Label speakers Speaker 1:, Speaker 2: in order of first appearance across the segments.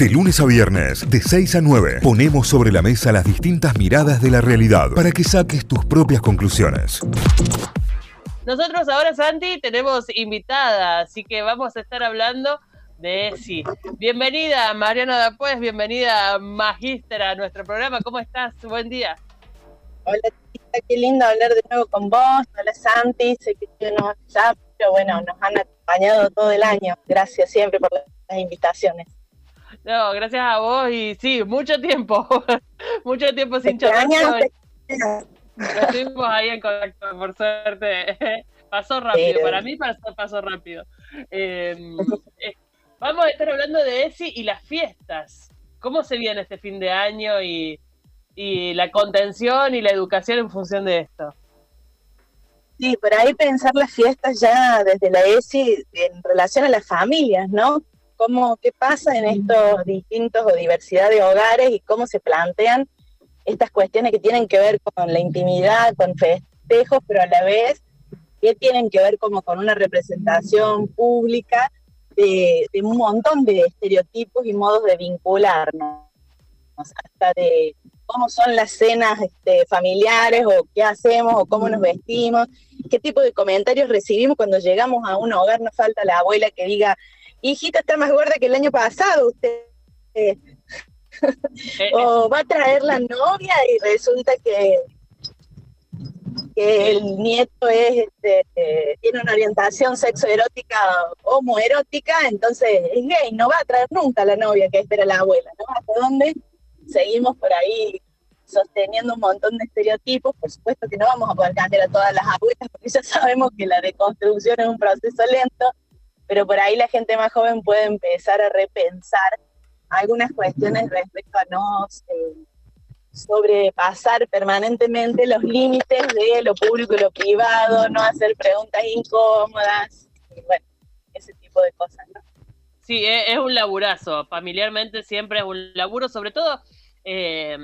Speaker 1: De lunes a viernes, de 6 a 9, ponemos sobre la mesa las distintas miradas de la realidad para que saques tus propias conclusiones.
Speaker 2: Nosotros ahora, Santi, tenemos invitada, así que vamos a estar hablando de ESI. Bienvenida, Mariana Dapuez, bienvenida, Magíster, a nuestro programa. ¿Cómo estás? Buen día.
Speaker 3: Hola, tita, qué lindo hablar de nuevo con vos. Hola, Santi, sé que tú no ya, pero bueno, nos han acompañado todo el año. Gracias siempre por las invitaciones.
Speaker 2: No, gracias a vos y sí, mucho tiempo, mucho tiempo sin charlar. Estuvimos ahí en contacto, por suerte. Pasó rápido, para mí pasó, pasó rápido. Em, eh, vamos a estar hablando de ESI y las fiestas. ¿Cómo se viene este fin de año y, y la contención y la educación en función de esto?
Speaker 3: Sí, por ahí pensar las fiestas ya desde la ESI en relación a las familias, ¿no? Cómo, qué pasa en estos distintos o diversidad de hogares y cómo se plantean estas cuestiones que tienen que ver con la intimidad, con festejos, pero a la vez que tienen que ver como con una representación pública de, un montón de estereotipos y modos de vincularnos, hasta de cómo son las cenas este, familiares o qué hacemos o cómo nos vestimos, qué tipo de comentarios recibimos cuando llegamos a un hogar, nos falta la abuela que diga, hijita está más gorda que el año pasado, usted. Eh, o va a traer la novia y resulta que, que el nieto es este, tiene una orientación sexoerótica homoerótica, entonces es gay, no va a traer nunca la novia que espera la abuela, ¿no? ¿Hasta dónde seguimos por ahí sosteniendo un montón de estereotipos? Por supuesto que no vamos a poder cambiar a todas las abuelas, porque ya sabemos que la deconstrucción es un proceso lento, pero por ahí la gente más joven puede empezar a repensar algunas cuestiones respecto a no eh, sobrepasar permanentemente los límites de lo público y lo privado, no hacer preguntas incómodas, y bueno, ese tipo de cosas, ¿no?
Speaker 2: Sí, es, un laburazo, familiarmente siempre es un laburo, sobre todo eh,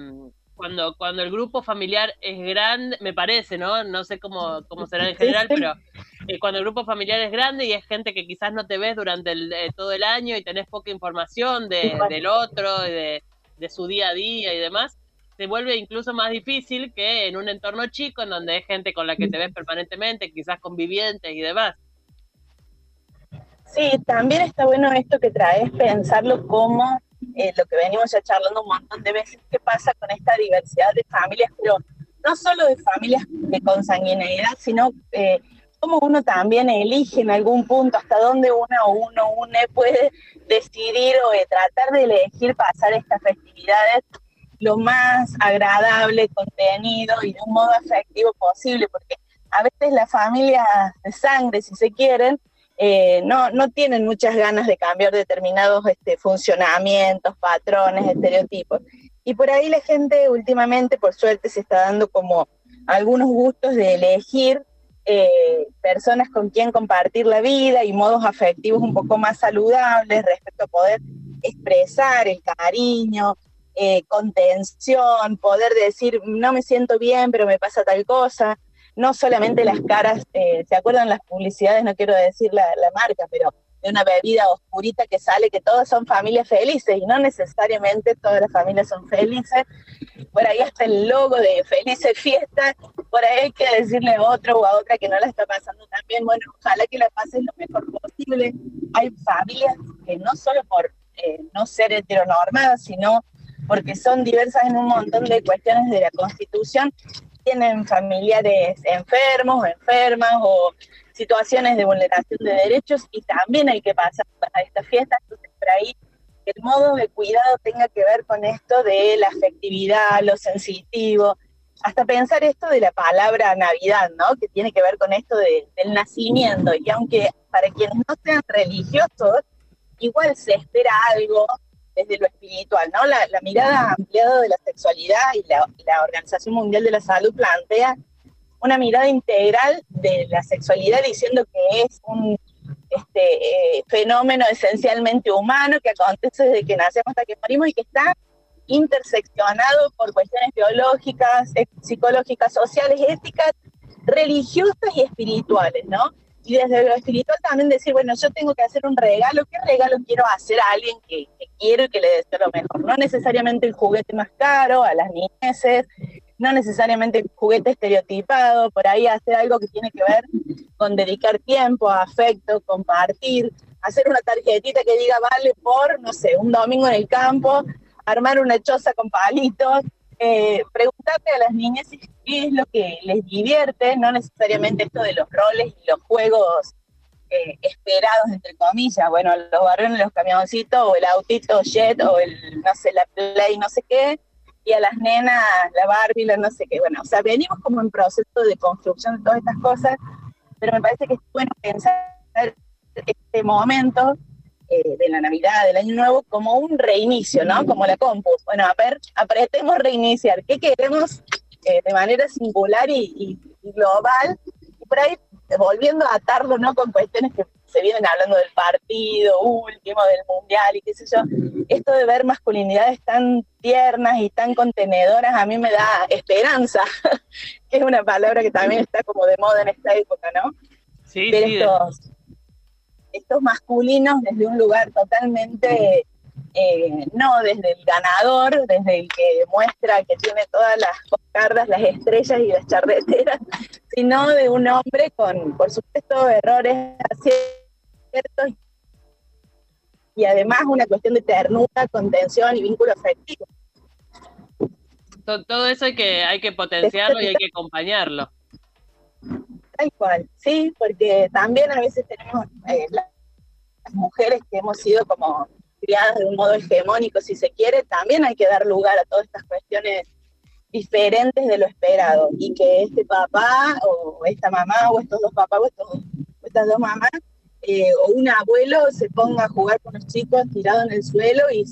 Speaker 2: cuando, cuando el grupo familiar es grande, me parece, ¿no? No sé cómo, cómo será en general, pero eh, cuando el grupo familiar es grande y es gente que quizás no te ves durante eh, todo el año y tenés poca información de, del otro, de, de su día a día y demás, se vuelve incluso más difícil que en un entorno chico en donde hay gente con la que te ves permanentemente, quizás convivientes y demás.
Speaker 3: Sí, también está bueno esto que traes, pensarlo como eh, lo que venimos ya charlando un montón de veces, qué pasa con esta diversidad de familias, pero no solo de familias de consanguineidad, sino eh, cómo uno también elige en algún punto hasta dónde una o uno une puede decidir o tratar de elegir pasar estas festividades lo más agradable, contenido y de un modo afectivo posible, porque a veces las familias de sangre, si se quieren, eh, no, no tienen muchas ganas de cambiar determinados este, funcionamientos, patrones, estereotipos. Y por ahí la gente últimamente, por suerte, se está dando como algunos gustos de elegir eh, personas con quien compartir la vida y modos afectivos un poco más saludables respecto a poder expresar el cariño, eh, contención, poder decir, no me siento bien, pero me pasa tal cosa no solamente las caras, eh, ¿se acuerdan las publicidades? No quiero decir la, marca, pero de una bebida oscurita que sale, que todas son familias felices, y no necesariamente todas las familias son felices. Por ahí hasta el logo de Felices Fiestas, por ahí hay que decirle a otro o a otra que no la está pasando tan bien. Bueno, ojalá que la pasen lo mejor posible. Hay familias que no solo por eh, no ser heteronormadas, sino porque son diversas en un montón de cuestiones de la Constitución, tienen familiares enfermos o enfermas o situaciones de vulneración de derechos y también hay que pasar a esta fiesta. Entonces, por ahí el modo de cuidado tenga que ver con esto de la afectividad, lo sensitivo, hasta pensar esto de la palabra Navidad, ¿no? Que tiene que ver con esto del nacimiento y aunque para quienes no sean religiosos, igual se espera algo desde lo espiritual, ¿no? La, mirada ampliada de la sexualidad y la, Organización Mundial de la Salud plantea una mirada integral de la sexualidad diciendo que es un este, eh, fenómeno esencialmente humano que acontece desde que nacemos hasta que morimos y que está interseccionado por cuestiones biológicas, psicológicas, sociales, éticas, religiosas y espirituales, ¿no? y desde lo espiritual también decir, bueno, yo tengo que hacer un regalo, ¿qué regalo quiero hacer a alguien que, quiero y que le deseo lo mejor? No necesariamente el juguete más caro a las niñeces, no necesariamente juguete estereotipado, por ahí hacer algo que tiene que ver con dedicar tiempo, afecto, compartir, hacer una tarjetita que diga vale por, no sé, un domingo en el campo, armar una choza con palitos, eh, preguntarle a las niñas qué es lo que les divierte, no necesariamente esto de los roles y los juegos eh, esperados, entre comillas, bueno, los varones, los camioncitos, o el autito jet, o el, no sé, la play, no sé qué, y a las nenas, la Barbie, la no sé qué. Bueno, o sea, venimos como en proceso de construcción de todas estas cosas, pero me parece que es bueno pensar este momento eh, de la Navidad, del Año Nuevo, como un reinicio, ¿no? Como la compu. Bueno, a ver, apretemos reiniciar. ¿Qué queremos eh, de manera singular y, global? Y por ahí, volviendo a atarlo, ¿no? Con cuestiones que se vienen hablando del partido último, del mundial y qué sé yo, esto de ver masculinidades tan tiernas y tan contenedoras a mí me da esperanza, que es una palabra que también está como de moda en esta época, ¿no?
Speaker 2: Sí, sí
Speaker 3: estos masculinos desde un lugar totalmente, eh, no desde el ganador, desde el que muestra que tiene todas las cartas, las estrellas y las charreteras, sino de un hombre con, por supuesto, errores aciertos y además una cuestión de ternura, contención y vínculo afectivo.
Speaker 2: Todo eso hay que, hay que potenciarlo y hay que acompañarlo.
Speaker 3: Tal cual, sí, porque también a veces tenemos eh, las mujeres que hemos sido como criadas de un modo hegemónico, si se quiere, también hay que dar lugar a todas estas cuestiones diferentes de lo esperado y que este papá o esta mamá o estos dos papás o, estas dos mamás eh, o un abuelo se ponga a jugar con los chicos tirado en el suelo y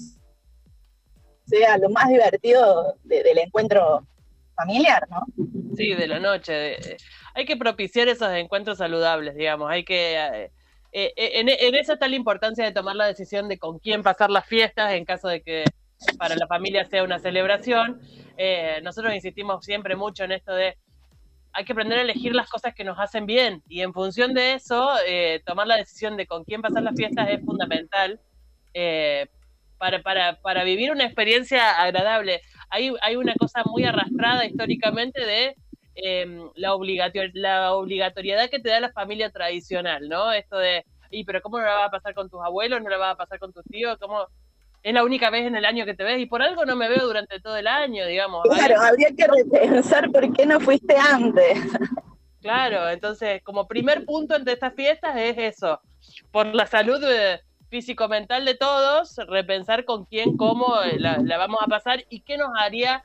Speaker 3: sea lo más divertido del encuentro familiar, ¿no?
Speaker 2: Sí, de la noche. hay que propiciar esos encuentros saludables, digamos. Hay que. Eh, eh, en, en, eso está la importancia de tomar la decisión de con quién pasar las fiestas en caso de que para la familia sea una celebración. Eh, nosotros insistimos siempre mucho en esto de hay que aprender a elegir las cosas que nos hacen bien y en función de eso, tomar la decisión de con quién pasar las fiestas es fundamental para, para, para vivir una experiencia agradable hay, hay una cosa muy arrastrada históricamente de em, la, la obligatoriedad que te da la familia tradicional, ¿no? Esto de, y pero ¿cómo no la va a pasar con tus abuelos? ¿No la va a pasar con tus tíos? ¿Cómo? Es la única vez en el año que te ves y por algo no me veo durante todo el año, digamos.
Speaker 3: Claro, habría que repensar por qué no fuiste antes.
Speaker 2: Claro, entonces, como primer punto entre estas fiestas es eso, por la salud de, físico-mental de todos, repensar con quién, cómo eh, la, vamos a pasar y qué nos haría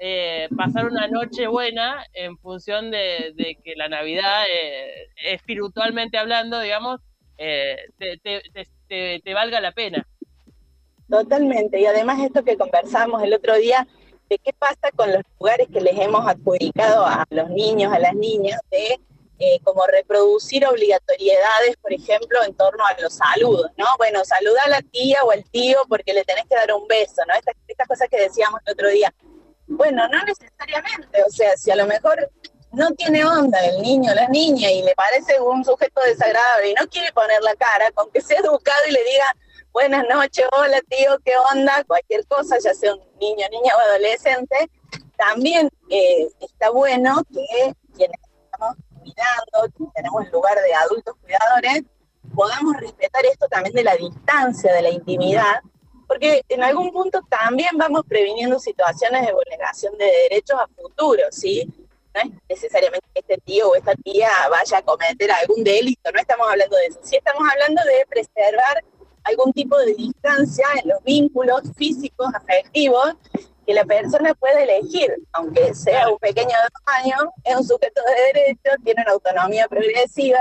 Speaker 2: eh, pasar una noche buena en función de, que la Navidad, eh, espiritualmente hablando, digamos, te, valga la pena.
Speaker 3: Totalmente, y además esto que conversamos el otro día, de qué pasa con los lugares que les hemos adjudicado a los niños, a las niñas, de eh, como reproducir obligatoriedades, por ejemplo, en torno a los saludos, ¿no? Bueno, saluda a la tía o al tío porque le tenés que dar un beso, ¿no? Estas, estas cosas que decíamos el otro día. Bueno, no necesariamente, o sea, si a lo mejor no tiene onda el niño la niña y le parece un sujeto desagradable y no quiere poner la cara, con que sea educado y le diga buenas noches, hola tío, qué onda, cualquier cosa, ya sea un niño, niña o adolescente, también eh, está bueno que quienes estamos cuidando, tenemos el lugar de adultos cuidadores, podamos respetar esto también de la distancia, de la intimidad, porque en algún punto también vamos previniendo situaciones de vulneración de derechos a futuro, ¿sí? No es necesariamente que este tío o esta tía vaya a cometer algún delito, no estamos hablando de eso, sí estamos hablando de preservar algún tipo de distancia en los vínculos físicos, afectivos, que la persona puede elegir, aunque sea un pequeño tamaño, es un sujeto de derecho, tiene una autonomía progresiva.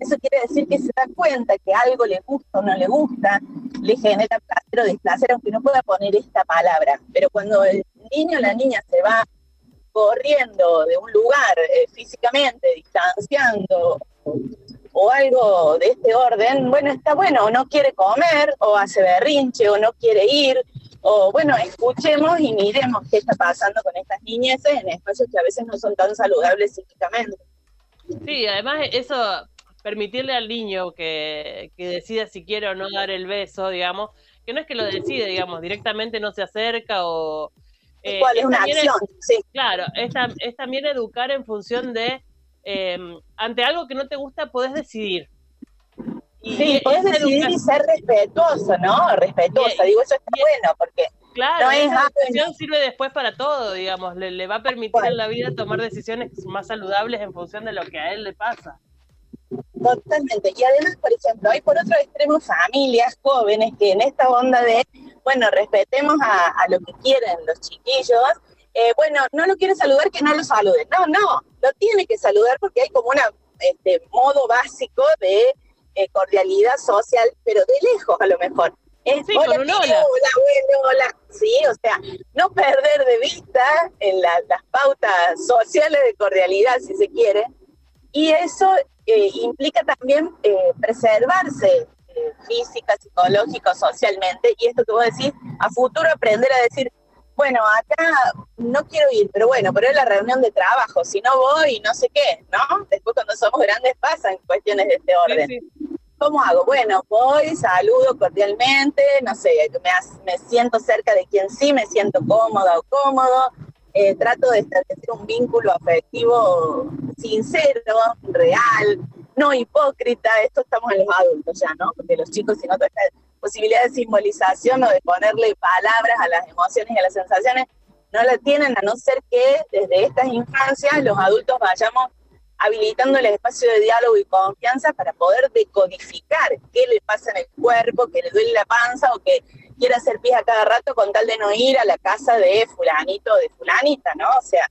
Speaker 3: Eso quiere decir que se da cuenta que algo le gusta o no le gusta, le genera placer o displacer, aunque no pueda poner esta palabra. Pero cuando el niño o la niña se va corriendo de un lugar eh, físicamente, distanciando o algo de este orden, bueno, está bueno, o no quiere comer, o hace berrinche, o no quiere ir, o bueno, escuchemos y miremos qué está pasando con estas niñeces en espacios que a veces no son tan saludables psíquicamente.
Speaker 2: Sí, además eso permitirle al niño que, que decida si quiere o no dar el beso, digamos, que no es que lo decide, digamos, directamente no se acerca o...
Speaker 3: Eh, es una acción, sí.
Speaker 2: Claro, es, es, también educar en función de, eh, ante algo que no te gusta, podés decidir.
Speaker 3: sí, podés decidir y ser respetuoso, ¿no? Respetuosa, digo, eso está bueno, porque
Speaker 2: Claro, esa decisión sirve después para todo, digamos, le, le va a permitir en la vida tomar decisiones más saludables en función de lo que a él le pasa.
Speaker 3: Totalmente. Y además, por ejemplo, hay por otro extremo familias jóvenes que en esta onda de, bueno, respetemos a, lo que quieren los chiquillos, eh, bueno, no lo quiere saludar, que no lo salude. No, no, lo tiene que saludar porque hay como un este, modo básico de eh, cordialidad social, pero de lejos a lo mejor.
Speaker 2: sí, hola,
Speaker 3: hola. hola, hola. Sí, o sea, no perder de vista en las pautas sociales de cordialidad, si se quiere, y eso eh, implica también eh, preservarse eh, física, psicológica, socialmente, y esto que vos decís, a futuro aprender a decir, bueno, acá no quiero ir, pero bueno, pero es la reunión de trabajo, si no voy, no sé qué, ¿no? Después cuando somos grandes pasan cuestiones de este orden. ¿Cómo hago? Bueno, voy, saludo cordialmente, no sé, me, me siento cerca de quien sí, me siento cómoda o cómodo, eh, trato de establecer un vínculo afectivo sincero, real, no hipócrita. Esto estamos en los adultos ya, ¿no? Porque los chicos, si no esta posibilidad de simbolización o de ponerle palabras a las emociones y a las sensaciones, no la tienen, a no ser que desde estas infancias los adultos vayamos habilitando el espacio de diálogo y confianza para poder decodificar qué le pasa en el cuerpo, que le duele la panza o que quiere hacer pis a cada rato con tal de no ir a la casa de fulanito o de fulanita, ¿no? O sea,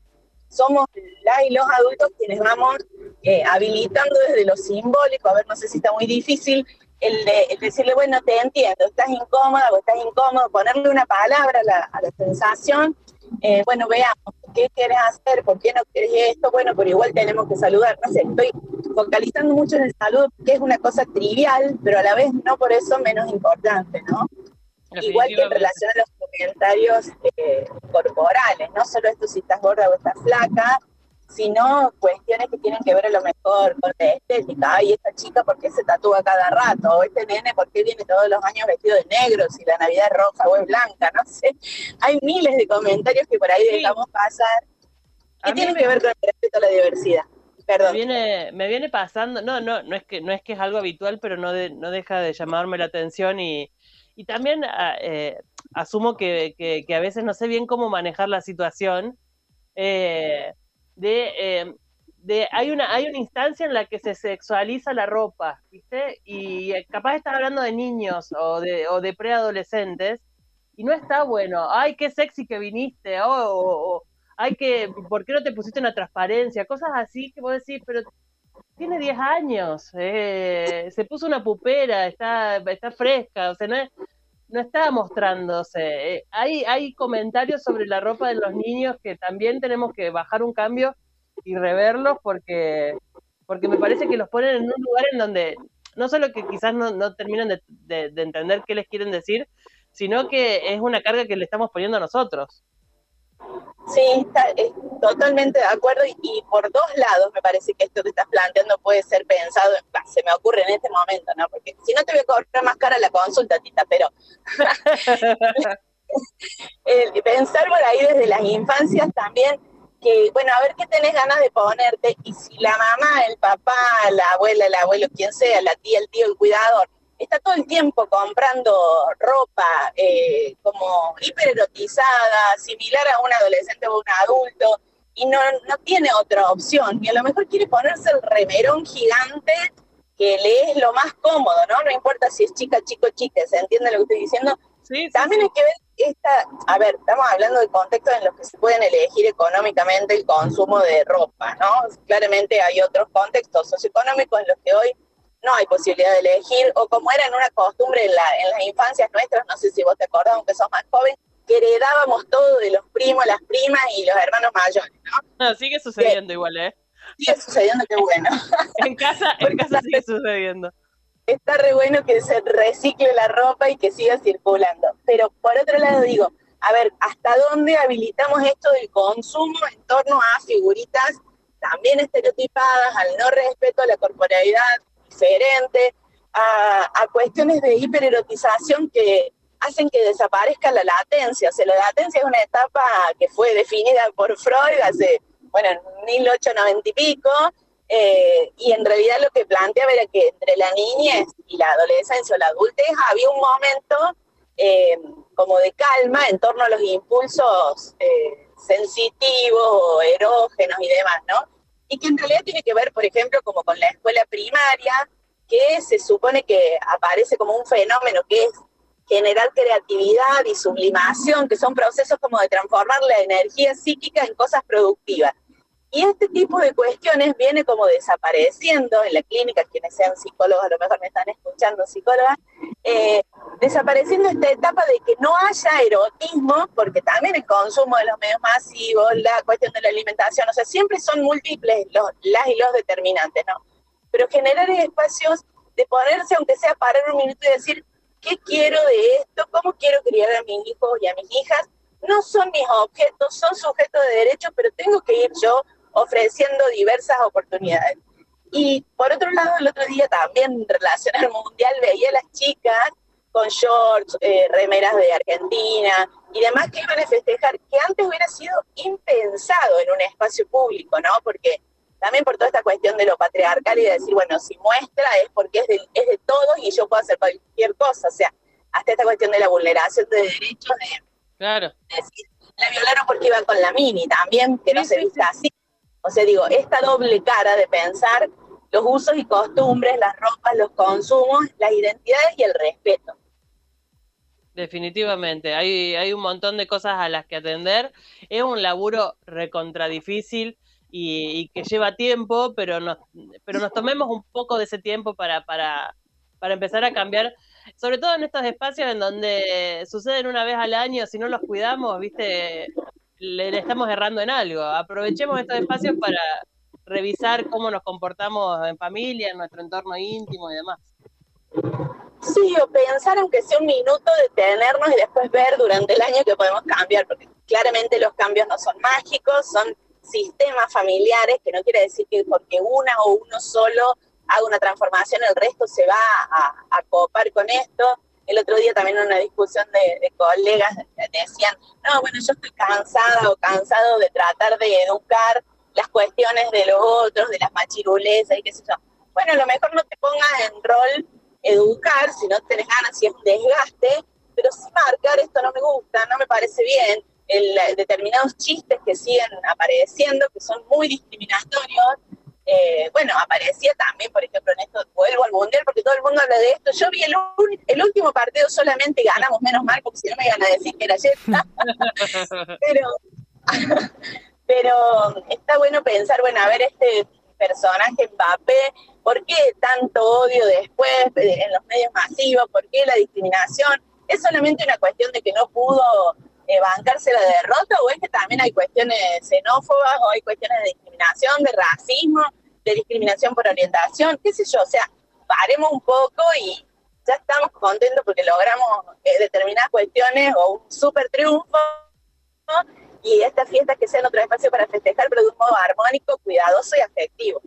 Speaker 3: somos la y los adultos quienes vamos eh, habilitando desde lo simbólico, a ver, no sé si está muy difícil, el de decirle, bueno, te entiendo, estás incómoda o estás incómodo, ponerle una palabra a la, a la sensación, eh, bueno, veamos, ¿qué quieres hacer? ¿Por qué no quieres esto? Bueno, pero igual tenemos que saludar, no sé, estoy focalizando mucho en el saludo, que es una cosa trivial, pero a la vez no por eso menos importante, ¿no? Igual que en relación a los comentarios eh, corporales, no solo esto si estás gorda o estás flaca, sino cuestiones que tienen que ver a lo mejor con la estética. Ay, esta chica, ¿por qué se tatúa cada rato? O este nene, ¿por qué viene todos los años vestido de negro si la Navidad es roja o es blanca? No sé. Hay miles de comentarios que por ahí dejamos pasar que tienen que ver con el respeto a la diversidad. Perdón.
Speaker 2: Me viene, me viene pasando, no, no, no es que no es que es algo habitual, pero no, no deja de llamarme la atención y, y también ah, eh, asumo que, que, a veces no sé bien cómo manejar la situación. Eh, de, eh, de, hay, una, hay una instancia en la que se sexualiza la ropa, ¿viste? Y capaz estás hablando de niños o de, o de preadolescentes y no está bueno. Ay, qué sexy que viniste. O, ay, que, ¿por qué no te pusiste una transparencia? Cosas así que vos decís, pero tiene 10 años, eh, se puso una pupera, está, está fresca, o sea, no, no está mostrándose. Eh, hay, hay comentarios sobre la ropa de los niños que también tenemos que bajar un cambio y reverlos porque, porque me parece que los ponen en un lugar en donde no solo que quizás no, no terminan de, de entender qué les quieren decir, sino que es una carga que le estamos poniendo a nosotros.
Speaker 3: Sí, está, totalmente de acuerdo y, por dos lados me parece que esto que estás planteando puede ser pensado, se me ocurre en este momento, ¿no? Porque si no te voy a cobrar más cara la consulta, Tita, pero pensar por ahí desde las infancias también que, bueno, a ver qué tenés ganas de ponerte y si la mamá, el papá, la abuela, el abuelo, quien sea, la tía, el tío, el cuidador, está todo el tiempo comprando ropa eh, como hipererotizada, similar a un adolescente o un adulto, y no, no tiene otra opción. Y a lo mejor quiere ponerse el remerón gigante que le es lo más cómodo, ¿no? No importa si es chica, chico, chica, ¿se entiende lo que estoy diciendo?
Speaker 2: Sí,
Speaker 3: También hay que ver esta, a ver, estamos hablando de contextos en los que se pueden elegir económicamente el consumo de ropa, ¿no? Claramente hay otros contextos socioeconómicos en los que hoy no hay posibilidad de elegir, o como era en una costumbre en, la, en las infancias nuestras, no sé si vos te acordás, aunque sos más joven, que heredábamos todo de los primos, las primas y los hermanos mayores, ¿no?
Speaker 2: Ah, sigue sucediendo igual, ¿eh?
Speaker 3: Sigue sucediendo, qué bueno.
Speaker 2: en casa, en casa sigue sucediendo.
Speaker 3: Está re bueno que se recicle la ropa y que siga circulando. Pero por otro lado digo, a ver, ¿hasta dónde habilitamos esto del consumo en torno a figuritas también estereotipadas, al no respeto a la corporalidad diferente, a, cuestiones de hipererotización que hacen que desaparezca la latencia. O sea, la latencia es una etapa que fue definida por Freud hace, bueno, en 1890 y pico, eh, y en realidad lo que planteaba era que entre la niñez y la adolescencia o la adultez había un momento eh, como de calma en torno a los impulsos eh, sensitivos erógenos y demás, ¿no? Y que en realidad tiene que ver, por ejemplo, como con la escuela primaria, que se supone que aparece como un fenómeno que es generar creatividad y sublimación, que son procesos como de transformar la energía psíquica en cosas productivas. Y este tipo de cuestiones viene como desapareciendo en la clínica, quienes sean psicólogos, a lo mejor me están escuchando psicólogas, eh, desapareciendo esta etapa de que no haya erotismo, porque también el consumo de los medios masivos, la cuestión de la alimentación, o sea, siempre son múltiples los, las y los determinantes, ¿no? Pero generar espacios de ponerse, aunque sea parar un minuto y decir, ¿qué quiero de esto? ¿Cómo quiero criar a mis hijos y a mis hijas? No son mis objetos, son sujetos de derechos, pero tengo que ir yo ofreciendo diversas oportunidades. Y por otro lado, el otro día también en relación al mundial veía a las chicas con shorts, eh, remeras de Argentina y demás que iban a festejar, que antes hubiera sido impensado en un espacio público, ¿no? Porque también por toda esta cuestión de lo patriarcal y de decir, bueno, si muestra es porque es de, es de todos y yo puedo hacer cualquier cosa, o sea, hasta esta cuestión de la vulneración de derechos, de,
Speaker 2: claro.
Speaker 3: decir, la violaron porque iba con la mini también, que no se vista así. O sea, digo, esta doble cara de pensar los usos y costumbres, las ropas, los consumos, las identidades y el respeto.
Speaker 2: Definitivamente, hay, un montón de cosas a las que atender. Es un laburo recontra difícil y, que lleva tiempo, pero nos, pero nos tomemos un poco de ese tiempo para, para, para empezar a cambiar, sobre todo en estos espacios en donde suceden una vez al año, si no los cuidamos, viste, le, estamos errando en algo. Aprovechemos estos espacios para revisar cómo nos comportamos en familia, en nuestro entorno íntimo y demás.
Speaker 3: Sí, o pensar aunque sea un minuto, detenernos y después ver durante el año que podemos cambiar, porque claramente los cambios no son mágicos, son sistemas familiares, que no quiere decir que porque una o uno solo haga una transformación, el resto se va a, copar con esto. El otro día también en una discusión de, colegas decían, no, bueno, yo estoy cansada o cansado de tratar de educar las cuestiones de los otros, de las machirulesas y qué sé yo. Bueno, a lo mejor no te pongas en rol educar si no tenés ganas, si es un desgaste, pero sí marcar esto no me gusta, no me parece bien, el, determinados chistes que siguen apareciendo, que son muy discriminatorios, eh, bueno, aparecía también, por ejemplo, en esto, vuelvo al Mundial, porque todo el mundo habla de esto. Yo vi el, el último partido solamente ganamos, menos mal, porque si no me iban a decir que era ayer. pero, pero está bueno pensar, bueno, a ver, este personaje Mbappé, ¿por qué tanto odio después en los medios masivos? ¿Por qué la discriminación? ¿Es solamente una cuestión de que no pudo eh, bancarse la derrota o es que también hay cuestiones xenófobas o hay cuestiones de discriminación, de racismo, de discriminación por orientación, qué sé yo, o sea, paremos un poco y ya estamos contentos porque logramos eh, determinadas cuestiones o un súper triunfo y estas fiestas que sean otro espacio para festejar, pero de un modo armónico, cuidadoso y afectivo.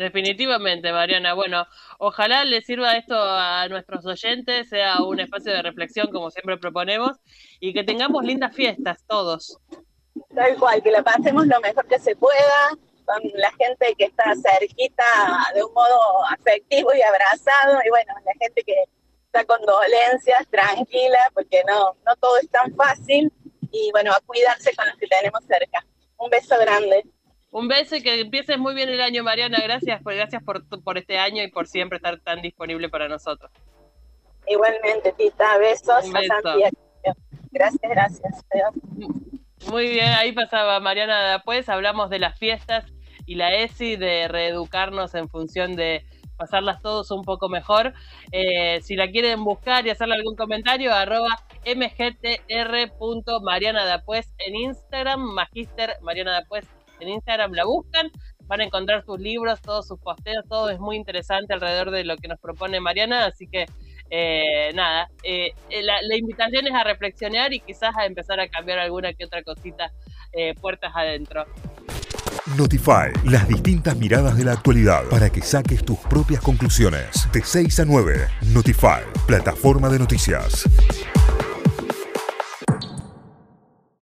Speaker 2: Definitivamente, Mariana. Bueno, ojalá le sirva esto a nuestros oyentes, sea un espacio de reflexión como siempre proponemos y que tengamos lindas fiestas todos.
Speaker 3: Tal cual, que la pasemos lo mejor que se pueda con la gente que está cerquita de un modo afectivo y abrazado y bueno, la gente que está con dolencias, tranquila, porque no, no todo es tan fácil y bueno, a cuidarse con los que tenemos cerca. Un beso grande.
Speaker 2: Un beso y que empieces muy bien el año, Mariana. Gracias, por, gracias por, por este año y por siempre estar tan disponible para nosotros.
Speaker 3: Igualmente, Tita. Besos. Gracias, gracias.
Speaker 2: Muy bien, ahí pasaba Mariana Después hablamos de las fiestas y la ESI, de reeducarnos en función de pasarlas todos un poco mejor. Eh, si la quieren buscar y hacerle algún comentario, arroba mgtr.marianadapues en Instagram, magister Mariana en Instagram la buscan, van a encontrar sus libros, todos sus posteos, todo es muy interesante alrededor de lo que nos propone Mariana, así que eh, nada, eh, eh, la, invitación es a reflexionar y quizás a empezar a cambiar alguna que otra cosita puertas adentro.
Speaker 1: Notify, las distintas miradas de la actualidad para que saques tus propias conclusiones. De 6 a 9, Notify, plataforma de noticias.